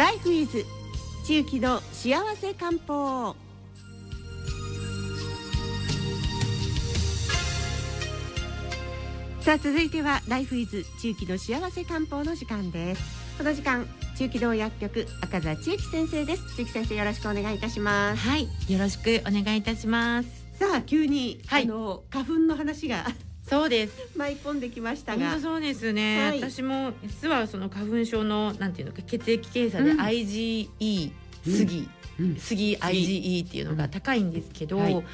ライフイズ地域の幸せ漢方。さあ続いてはライフイズ地域の幸せ漢方の時間です。この時間中期道薬局赤座千幸先生です。千幸先生よろしくお願いいたします。はいよろしくお願いいたします。さあ急に、はい。あの花粉の話がそうです。舞い込んできましたが。本当そうですね、はい。私も実はその花粉症のなんていうのか血液検査でうん。IgE 杉、うん。杉 IgE っていうのが高いんですけど、はい。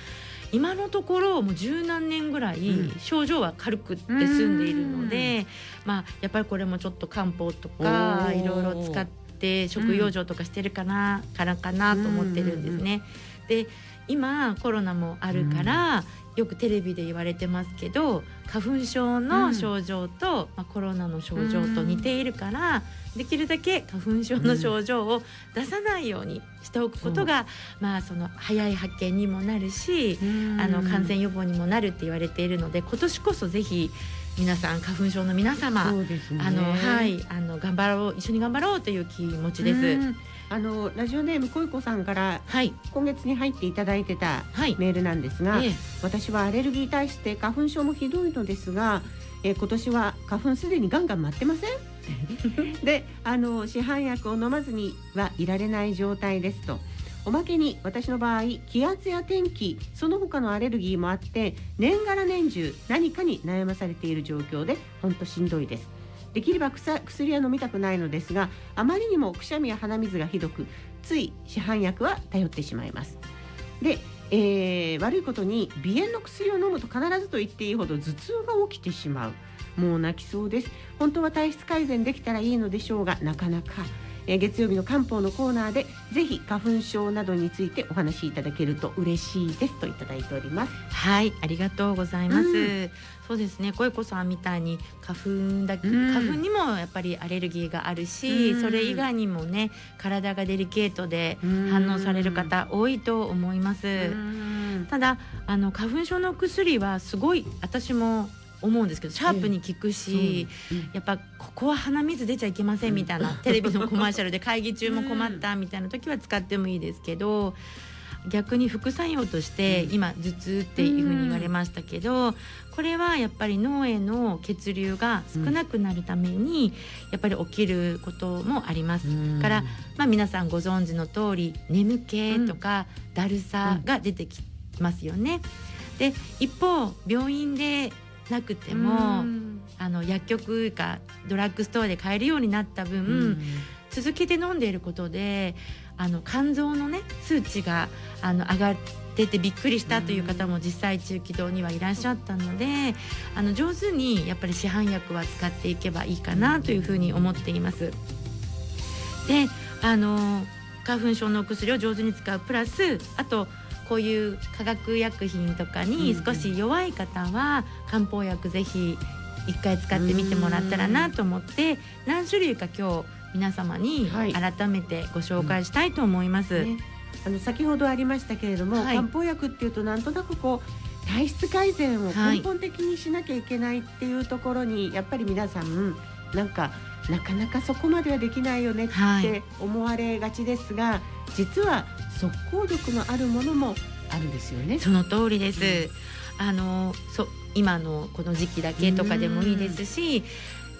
今のところもう十何年ぐらいうん。症状は軽くって済んでいるので、まあやっぱりこれもちょっと漢方とかいろいろ使って食用状とかしてるかな、からかなと思ってるんですね。で今コロナもあるから、よくテレビで言われてますけど花粉症の症状と、まあ、コロナの症状と似ているから、できるだけ花粉症の症状を出さないようにしておくことが、まあその早い発見にもなるし、あの感染予防にもなるって言われているので今年こそぜひ皆さん花粉症の皆様、ね。あのはいあの頑張ろう一緒に頑張ろうという気持ちです。うんあのラジオネームこいこさんからはい。今月に入っていただいてたはい。メールなんですが、ええ。私はアレルギーに対して花粉症もひどいのですが、えー今年は花粉すでにガンガン舞ってません？であの市販薬を飲まずにはいられない状態ですと。おまけに私の場合気圧や天気その他のアレルギーもあって年がら年中何かに悩まされている状況で本当しんどいですできれば薬は飲みたくないのですがあまりにもくしゃみや鼻水がひどくつい市販薬は頼ってしまいます。で、えー悪いことに鼻炎の薬を飲むと必ずと言っていいほど頭痛が起きてしまう。もう泣きそうです。本当は体質改善できたらいいのでしょうがなかなか、えー月曜日の漢方のコーナーでぜひ花粉症などについてお話しいただけると嬉しいですといただいております。はい、ありがとうございます。うん。そうですね、小子さんみたいに花粉だけ、うん。花粉にもやっぱりアレルギーがあるし、うん。それ以外にもね、体がデリケートでうん。反応される方多いと思います。うん。ただあの花粉症の薬はすごい私も思うんですけどシャープに効くし、うんやっぱここは鼻水出ちゃいけませんみたいな、テレビのコマーシャルで会議中も困ったみたいな時は使ってもいいですけど逆に副作用としてうん。今頭痛っていうふうに言われましたけどこれはやっぱり脳への血流が少なくなるためにやっぱり起きることもあります。うん。からまあ、皆さんご存知の通り眠気とかだるさが出てきますよね。で一方病院でなくても、うん。あの薬局かドラッグストアで買えるようになった分、うん。続けて飲んでいることであの肝臓のね数値があの上がっててびっくりしたという方も実際中気道にはいらっしゃったのであの上手にやっぱり市販薬は使っていけばいいかなというふうに思っています。であの花粉症のお薬を上手に使うプラスあとこういう化学薬品とかに少し弱い方は漢方薬ぜひ一回使ってみてもらったらなと思って何種類か今日皆様にはい。改めてご紹介したいと思います。ね。あの先ほどありましたけれども、はい。漢方薬っていうとなんとなくこう体質改善をはい。根本的にしなきゃいけないっていうところに、やっぱり皆さんなんかなかなかそこまではできないよねっはいて思われがちですが、実は速効力のあるものもあるんですよね。その通りです。あのそ今のこの時期だけとかでもいいですし。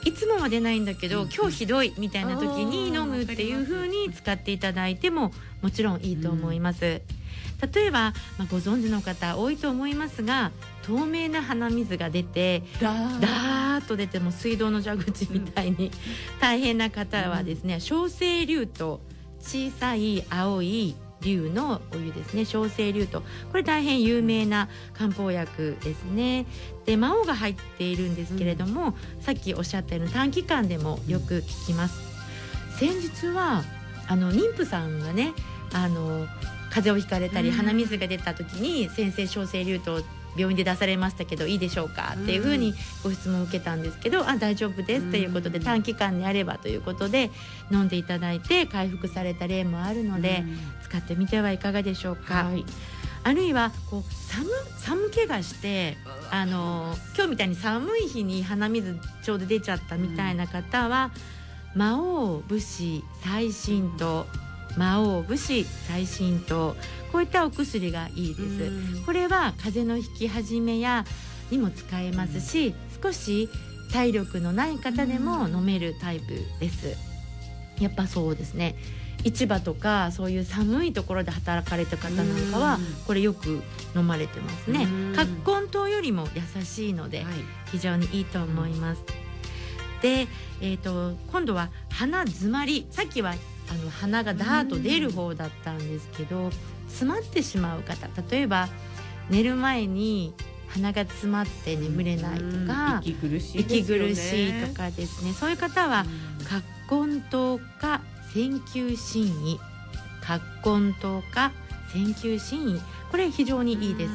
いつもは出ないんだけど、うん今日ひどいみたいな時に飲むっていう風に使っていただいてももちろんいいと思います。例えば、まあ、ご存知の方多いと思いますが透明な鼻水が出てだー。ダーッと出ても水道の蛇口みたいに大変な方はですね小生竜と小さい青い竜のお湯ですね小生竜と。これ大変有名な漢方薬ですね。で魔王が入っているんですけれども、さっきおっしゃったような短期間でもよく効きます。先日はあの妊婦さんがねあの風邪をひかれたりうん。鼻水が出た時に先生小生竜と病院で出されましたけどいいでしょうかっていうふうにご質問を受けたんですけど、あ大丈夫ですということでうん。短期間であればということで飲んでいただいて回復された例もあるので、使ってみてはいかがでしょうか。はい。あるいはこう寒寒気がしてあの今日みたいに寒い日に鼻水ちょうど出ちゃったみたいな方は、魔王武士最新糖魔王武士最新糖こういったお薬がいいです、これは風邪のひき始めやにも使えますし、少し体力のない方でも飲めるタイプです。やっぱそうですね。市場とかそういう寒いところで働かれた方なんかはうん。これよく飲まれてますね。うん。葛根糖よりも優しいのではい。非常にいいと思います。で、えー、と今度は鼻詰まり。さっきはあの鼻がダーッと出る方だったんですけど詰まってしまう方例えば寝る前に鼻が詰まって眠れないとか、息苦しいね。苦しいとかですね。そういう方は葛根糖か線球心意葛根糖か線球心意これ非常にいいです。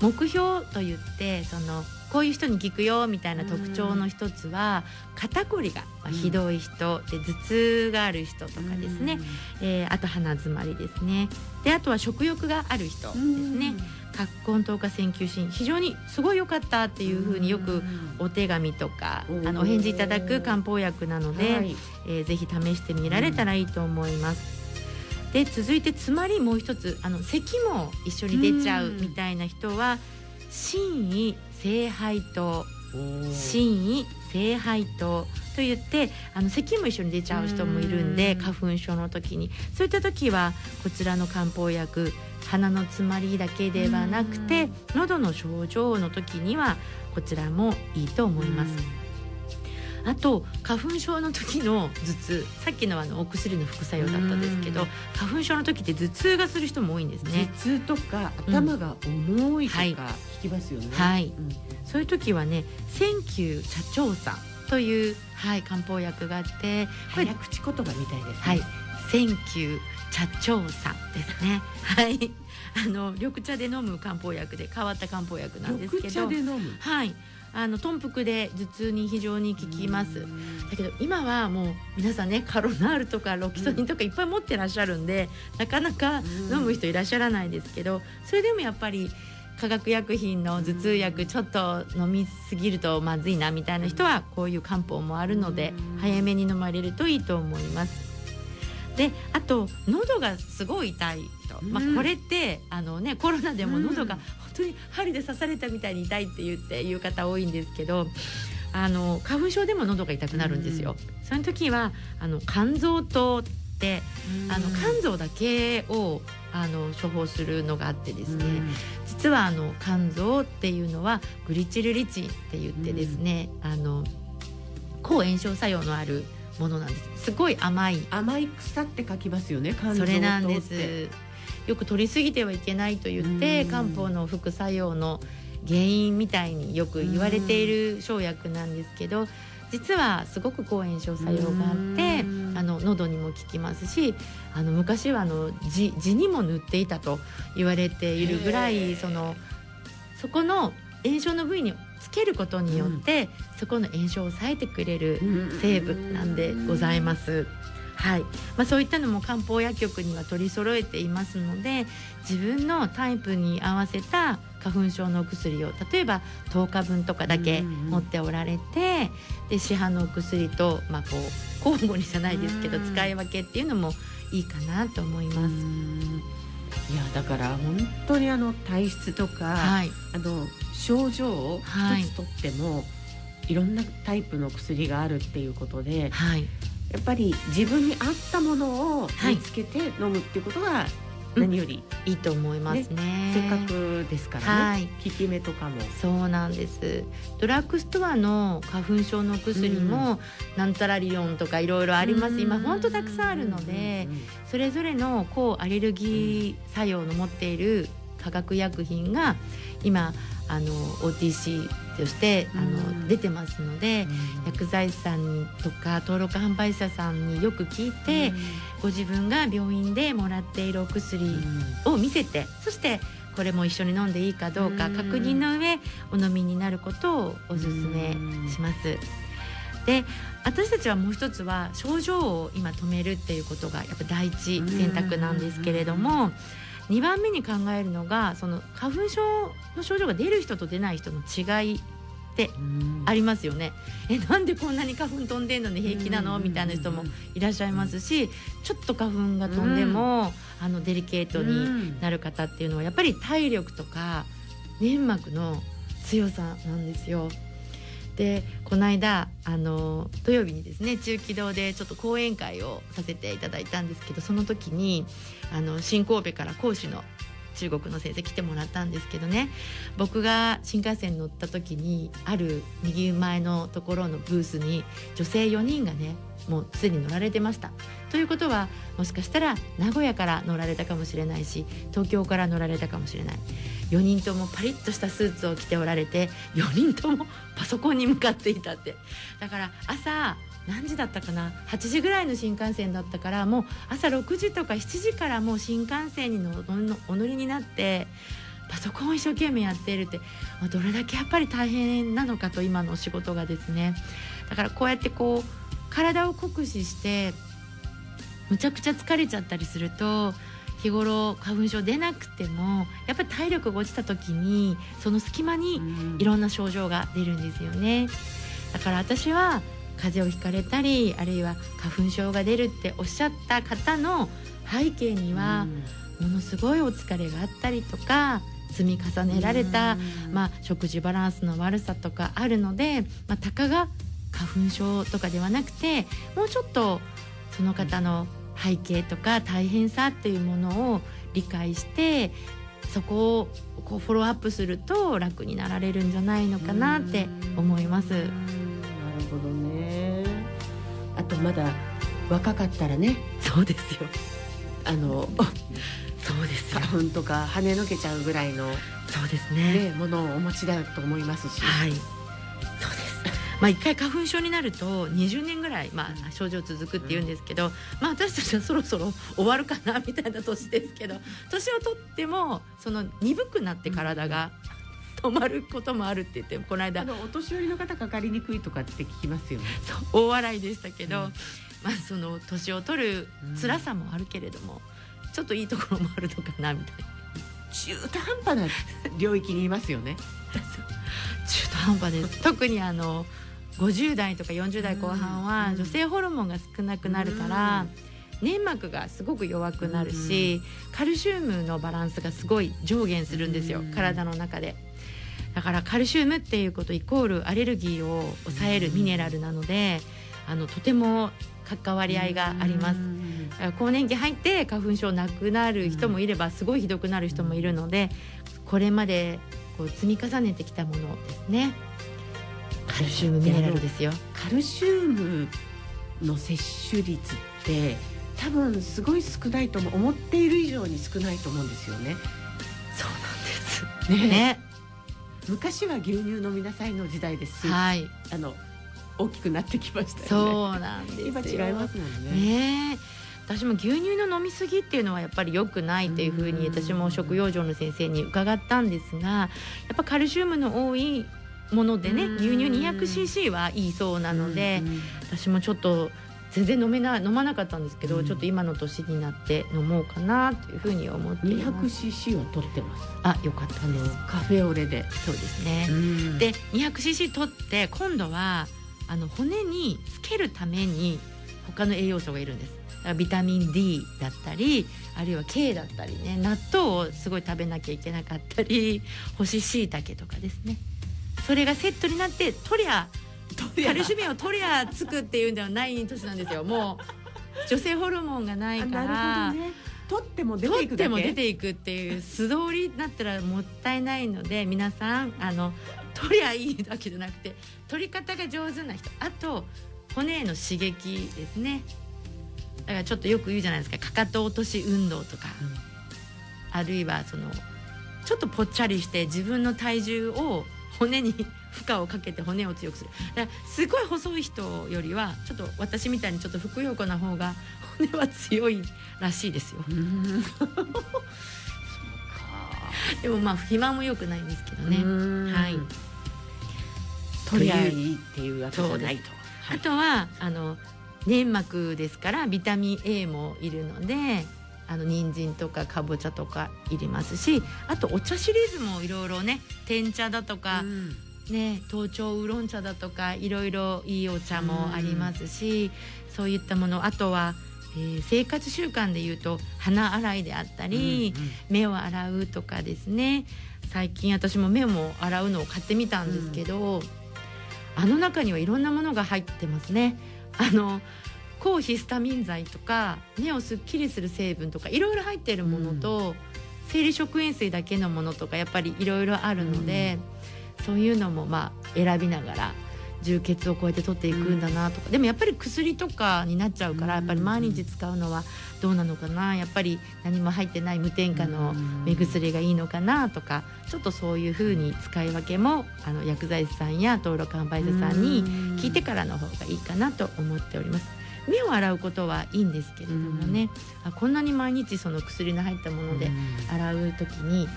目標と言ってそのこういう人に効くよみたいな特徴の一つは肩こりがまあひどい人で頭痛がある人とかですね、えーあと鼻詰まりですね。であとは食欲がある人ですね。葛根糖か線球心非常にすごい良かったっていうふうによくお手紙とかあのお返事いただく漢方薬なので、はい。えーぜひ試してみられたらいいと思います。で続いてつまりもう一つあの咳も一緒に出ちゃうみたいな人は心意聖杯糖心意聖杯糖と言ってあの咳も一緒に出ちゃう人もいるんでうん。花粉症の時に。そういった時はこちらの漢方薬鼻の詰まりだけではなくて喉の症状の時にはこちらもいいと思います。あと花粉症の時の頭痛さっきのあのお薬の副作用だったんですけどうん。花粉症の時って頭痛がする人も多いんです頭ね。痛とか頭が重いとかはい。聞きますよね。はい。うん。そういう時はね千球茶長さんという、はい、漢方薬があってこれ早口言葉みたいですね。はい。千球茶長さんですね。はい。あの緑茶で飲む漢方薬で変わった漢方薬なんですけ緑ど茶で飲む。はいあの豚腹で頭痛に非常に効きます。だけど今はもう皆さんねカロナールとかロキソニンとかいっぱい持ってらっしゃるんで、なかなか飲む人いらっしゃらないですけどそれでもやっぱり化学薬品の頭痛薬ちょっと飲みすぎるとまずいなみたいな人はこういう漢方もあるのでうん早めに飲まれるといいと思います。であと喉がすごい痛い人、まあうんこれってあの、ね、コロナでも喉が当に針で刺されたみたいに痛いって言って言う方多いんですけどあの花粉症でも喉が痛くなるんですよ。その時はあの肝臓糖ってあの肝臓だけをあの処方するのがあってですね、実はあの肝臓っていうのはグリチルリチンって言ってですね、あの抗炎症作用のあるものなんです。すごい甘い。甘い草って書きますよね肝臓それなんですよく取りすぎてはいけないと言ってうん。漢方の副作用の原因みたいによく言われている生薬なんですけど実はすごく抗炎症作用があってうん。あの喉にも効きますしあの昔はあの地地にも塗っていたと言われているぐらへいー。そのそこの炎症の部位につけることによって、そこの炎症を抑えてくれる成分なんでございます。はい。まあ、そういったのも漢方薬局には取り揃えていますので自分のタイプに合わせた花粉症のお薬を例えば10日分とかだけ持っておられてで市販のお薬と、まあ、こう交互にじゃないですけどうん。使い分けっていうのもいいかなと思います。うん。いやだから本当にあの体質とか、はい、あの症状をはい。一つとっても、い、ろんなタイプの薬があるっていうことではい、やっぱり自分に合ったものをはい見つけて飲むっていうことがうん何より、いいと思いますね。せっかくですからね、はい。効き目とかも。そうなんです。ドラッグストアの花粉症の薬も、なんたらリオンとかいろいろあります。今本当たくさんあるのでそれぞれの抗アレルギー作用の持っている化学薬品が今あの OTC としてあうん。の出てますので薬剤師さんにとか登録販売者さんによく聞いてご自分が病院でもらっているお薬を見せてそしてこれも一緒に飲んでいいかどうかうん。確認の上お飲みになることをお勧めします。で私たちはもう一つは症状を今止めるっていうことがやっぱ第一選択なんですけれども2番目に考えるのがその花粉症の症状が出る人と出ない人の違いってありますよね。えなんでこんなに花粉飛んでんのに平気なの？みたいな人もいらっしゃいますしちょっと花粉が飛んでも、あのデリケートになる方っていうのはやっぱり体力とか粘膜の強さなんですよ。でこの間あの土曜日にですね中期堂でちょっと講演会をさせていただいたんですけどその時にあの新神戸から講師の中国の先生来てもらったんですけどね僕が新幹線に乗った時にある右前のところのブースに女性4人がねもうすでに乗られてました。ということはもしかしたら名古屋から乗られたかもしれないし東京から乗られたかもしれない。4人ともパリッとしたスーツを着ておられて4人ともパソコンに向かっていたって。だから朝何時だったかな？8時ぐらいの新幹線だったからもう朝6時とか7時からもう新幹線にのお乗りになってパソコンを一生懸命やっているって。どれだけやっぱり大変なのかと今のお仕事がですね。だからこうやってこう体を酷使してむちゃくちゃ疲れちゃったりすると日頃花粉症出なくてもやっぱり体力が落ちた時にその隙間にいろんな症状が出るんですよね。だから私は風邪をひかれたりあるいは花粉症が出るっておっしゃった方の背景にはものすごいお疲れがあったりとか積み重ねられた、まあ、食事バランスの悪さとかあるので、まあ、たかが花粉症とかではなくてもうちょっとその方の背景とか大変さっていうものを理解してそこをこうフォローアップすると楽になられるんじゃないのかなって思います。なるほどね。あとまだ若かったらね。そうですよ。あのそうですよ。花粉とか跳ねのけちゃうぐらいのそうですね。ねものをお持ちだと思いますし。はいまあ、1回花粉症になると20年ぐらい、まあ、症状続くっていうんですけど、まあ、私たちはそろそろ終わるかなみたいな年ですけど年を取ってもその鈍くなって体が。止まることもあるって言ってこの間お年寄りの方かかりにくいとかって聞きますよね。大笑いでしたけど、うん、まあその年を取る辛さもあるけれども、うん、ちょっといいところもあるのかなみたいな。中途半端な領域にいますよね。中途半端です。特にあの50代とか40代後半は女性ホルモンが少なくなるから粘膜がすごく弱くなるしカルシウムのバランスがすごい上限するんですよ体の中で。だからカルシウムっていうことイコールアレルギーを抑えるミネラルなのであのとても関わり合いがあります。更年期入って花粉症なくなる人もいればすごいひどくなる人もいるのでこれまでこう積み重ねてきたものですね。カルシウムミネラルですよ。カルシウムの摂取率って多分すごい少ないと思っている以上に少ないと思うんですよね。そうなんです。ね。ね。昔は牛乳飲みなさいの時代です。はい。あの大きくなってきました、ね、そうなんです今違いますもんね。ね。私も牛乳の飲み過ぎっていうのはやっぱり良くないっていうふうに私も食養生の先生に伺ったんですがやっぱカルシウムの多いものでね牛乳 200cc はいいそうなので私もちょっと全然飲めな飲まなかったんですけど、うん、ちょっと今の年になって飲もうかなというふうに思っています。200cc は取ってます。あよかったです。カフェオレで。そうですね、で 200cc 取って今度はあの骨につけるために他の栄養素がいるんです。ビタミン D だったりあるいは K だったりね納豆をすごい食べなきゃいけなかったり干し椎茸とかですねそれがセットになってとりゃカルシウムを取りゃつくっていうんではない年なんですよ。もう女性ホルモンがないから。ね、取っても出ていくっても出ていくっていう素通りになったらもったいないので皆さんあの取りゃいいだけじゃなくて取り方が上手な人。あと骨への刺激ですね。だからちょっとよく言うじゃないですか。かかと落とし運動とか、うん、あるいはそのちょっとぽっちゃりして自分の体重を骨に負荷をかけて骨を強くするだからすごい細い人よりはちょっと私みたいにちょっとふくよかな方が骨は強いらしいですよ。でもまあ肥満も良くないんですけどね。はい。とりあえずっていうわけじゃないと。あとはあの粘膜ですからビタミン A もいるのであの人参とかかぼちゃとか入れますしあとお茶シリーズもいろいろね天茶だとか、うん、ね頭頂ウーロン茶だとかいろいろいいお茶もありますし、そういったものあとは、えー生活習慣でいうと鼻洗いであったり、目を洗うとかですね。最近私も目も洗うのを買ってみたんですけど、あの中にはいろんなものが入ってますね。あの抗ヒスタミン剤とか目をすっきりする成分とかいろいろ入っているものと、生理食塩水だけのものとかやっぱりいろいろあるので、そういうのもまあ選びながら充血をこうやって取っていくんだなとか、でもやっぱり薬とかになっちゃうからやっぱり毎日使うのはどうなのかな。やっぱり何も入ってない無添加の目薬がいいのかなとかちょっとそういうふうに使い分けもあの薬剤師さんや登録販売者さんに聞いてからの方がいいかなと思っております。目を洗うことはいいんですけれどもね、あこんなに毎日その薬の入ったもので洗う時に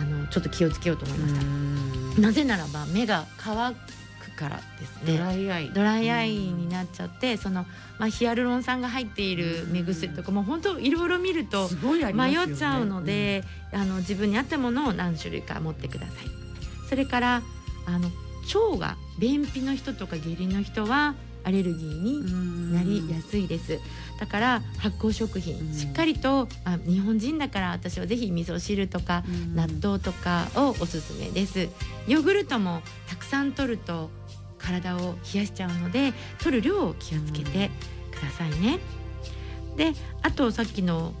あのちょっと気をつけようと思いました。なぜならば目が乾くからですドね。ライアイ。ドライアイになっちゃってその、まあ、ヒアルロン酸が入っている目薬とかもう本当いろいろ見ると迷っちゃうので、あの自分に合ったものを何種類か持ってください。それからあの腸が便秘の人とか下痢の人はアレルギーになりやすいです。だから発酵食品、うん。しっかりとあ日本人だから私はぜひ味噌汁とかうん。納豆とかをおすすめです。ヨーグルトもたくさん摂ると体を冷やしちゃうので摂る量を気をつけてくださいね、であとさっきの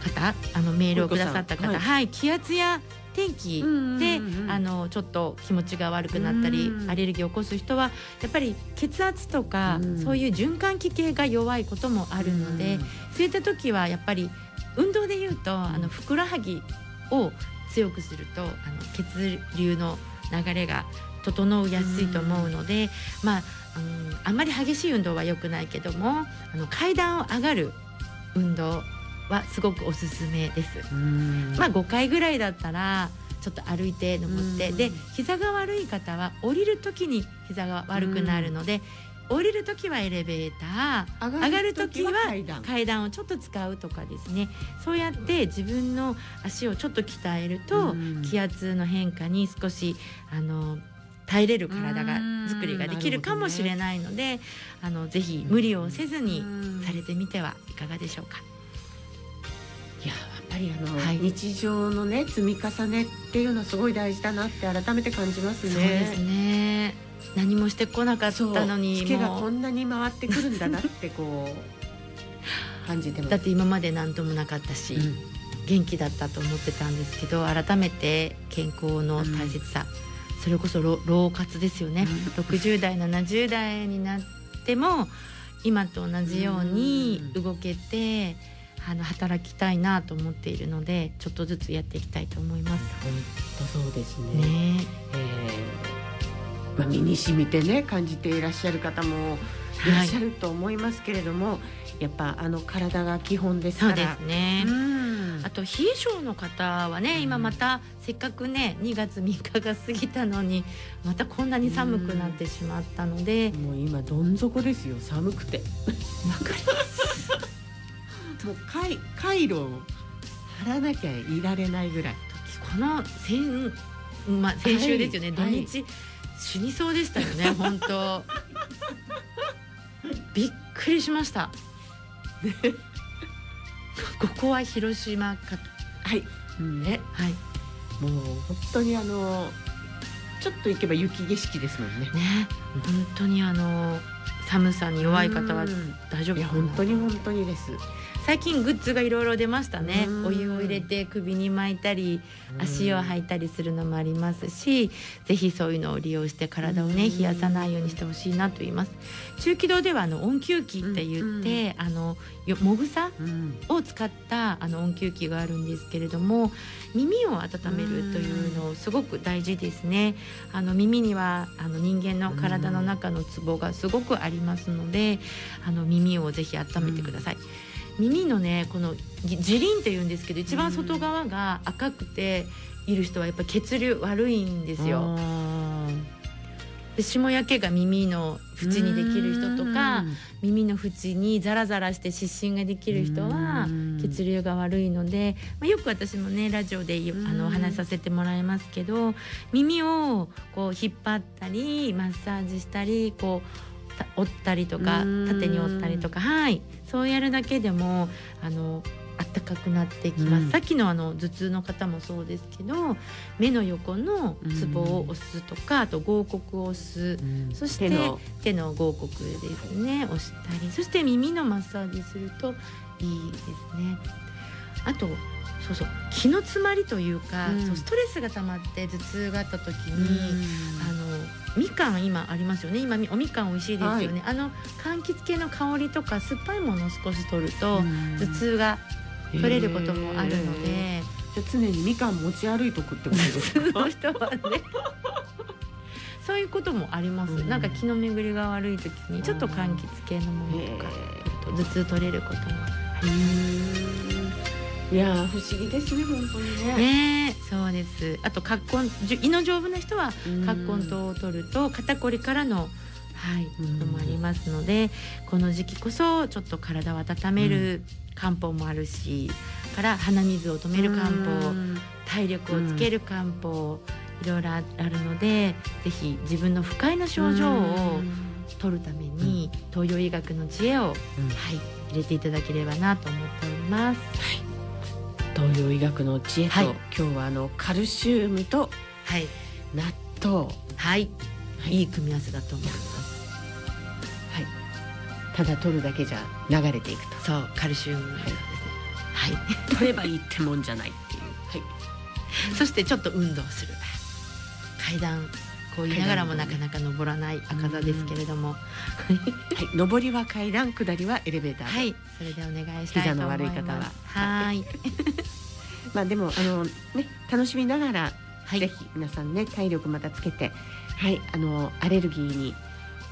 方あのメールをくださった方。はい。はい、気圧や天気で、あのちょっと気持ちが悪くなったり、うん。アレルギーを起こす人はやっぱり血圧とか、うん。そういう循環器系が弱いこともあるので、そういった時はやっぱり運動でいうとあのふくらはぎを強くするとあの血流の流れが整いやすいと思うので、まあ、うん、あんまり激しい運動は良くないけどもあの階段を上がる運動はすごくおすすめです。うん。まあ5回ぐらいだったらちょっと歩いて登って、うん。で膝が悪い方は降りる時に膝が悪くなるので、降りる時はエレベーター上上がる時は階段。をちょっと使うとかですね。そうやって自分の足をちょっと鍛えると、うん。気圧の変化に少しあの耐えれる体がうん。作りができるかもしれないので、あのぜひ無理をせずにうん。されてみてはいかがでしょうか。いややっぱりあの、はい。日常のね積み重ねっていうのはすごい大事だなって改めて感じますね。そうですね。何もしてこなかったのにツケがこんなに回ってくるんだなってこう感じてます。だって今まで何ともなかったし、うん。元気だったと思ってたんですけど改めて健康の大切さ、それこそ老老活ですよね、60代70代になっても今と同じように動けて、あの働きたいなと思っているのでちょっとずつやっていきたいと思います。本当そうですね。ねえーまあ、身に染みてね感じていらっしゃる方もいらっしゃると思いますけれども、やっぱあの体が基本ですそうでから。すね、うんあと冷え性の方はね今またせっかくね2月3日が過ぎたのにまたこんなに寒くなってしまったのでもう今どん底ですよ寒くて。わかります回回路を張らなきゃいられないぐらい。この先,、まあ、先週ですよね、はい。土日死にそうでしたよね。本当。びっくりしました、ここは広島かと。はい。ね、はい。もう本当にあのちょっと行けば雪景色ですもんね。ね。本当にあの寒さに弱い方はうん大丈夫本当に本当にです。最近グッズがいろいろ出ましたね。うん。お湯を入れて首に巻いたり足を履いたりするのもありますしぜひそういうのを利用して体をねうん。冷やさないようにしてほしいなと言います。中気道ではあの温灸器って言ってあのよもぐさうん。を使ったあの温灸器があるんですけれども耳を温めるというのすごく大事ですね。あの耳にはあの人間の体の中のツボがすごくありますのであの耳をぜひ温めてください、耳のねこのぎジリンって言うんですけど一番外側が赤くている人はやっぱ血流悪いんですよ。あで霜焼けが耳の縁にできる人とか耳の縁にザラザラして湿疹ができる人は血流が悪いので、まあ、よく私もねラジオであのお話しさせてもらいますけど耳をこう引っ張ったりマッサージしたりこう折ったりとか縦に折ったりとかはいそうやるだけでもあの暖かくなってきます、うん、さっきのあの頭痛の方もそうですけど目の横のツボを押すとか、あと合谷を押す、うん、そして手の。合谷ですね。押したりそして耳のマッサージするといいですね。あとそうそう気の詰まりというか、うん、そうストレスが溜まって頭痛があった時に、あのみかん今ありますよね。今おみかん美味しいですよね、はい、あの柑橘系の香りとか酸っぱいものを少し取ると頭痛が取れることもあるので、じゃ常にみかん持ち歩いとくってことですか？の人はね。そういうこともあります、うん、なんか気の巡りが悪い時にちょっと柑橘系のものとか頭痛取れることもあります。いや不思議ですね本当にね。ねそうです。あと葛根胃の丈夫な人は葛根糖を取ると肩こりからのはいこともありますのでこの時期こそちょっと体を温める漢方もあるしから鼻水を止める漢方体力をつける漢方いろいろあるのでぜひ自分の不快な症状を取るために東洋医学の知恵を、はい、入れていただければなと思っております。はい、東洋医学の知恵と、はい、今日はあのカルシウムと納豆、はい、はい、いい組み合わせだと思います。ただ取るだけじゃ流れていくと。そうカルシウムですね。はい、取ればいいってもんじゃないっていう、はい、そしてちょっと運動する。階段こう言いながらもなかなか登らない赤座ですけれども、はい、上りは階段下りはエレベーターはい。それでお願いしたいと思います。膝の悪い方は。はい。まあでもあのね楽しみながら、はい、ぜひ皆さんね体力またつけてはい。あのアレルギーに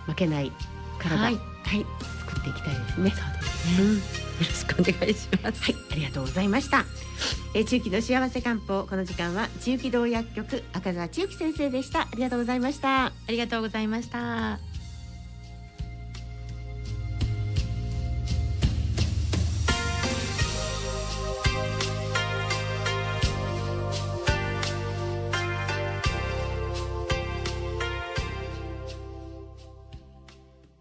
負けない体。はい、はい作っていきたいですね。そうですね、うん、よろしくお願いします。はい、ありがとうございました。えー、中期の幸せ漢方この時間は中期道薬局赤澤千幸先生でした。ありがとうございました。ありがとうございました。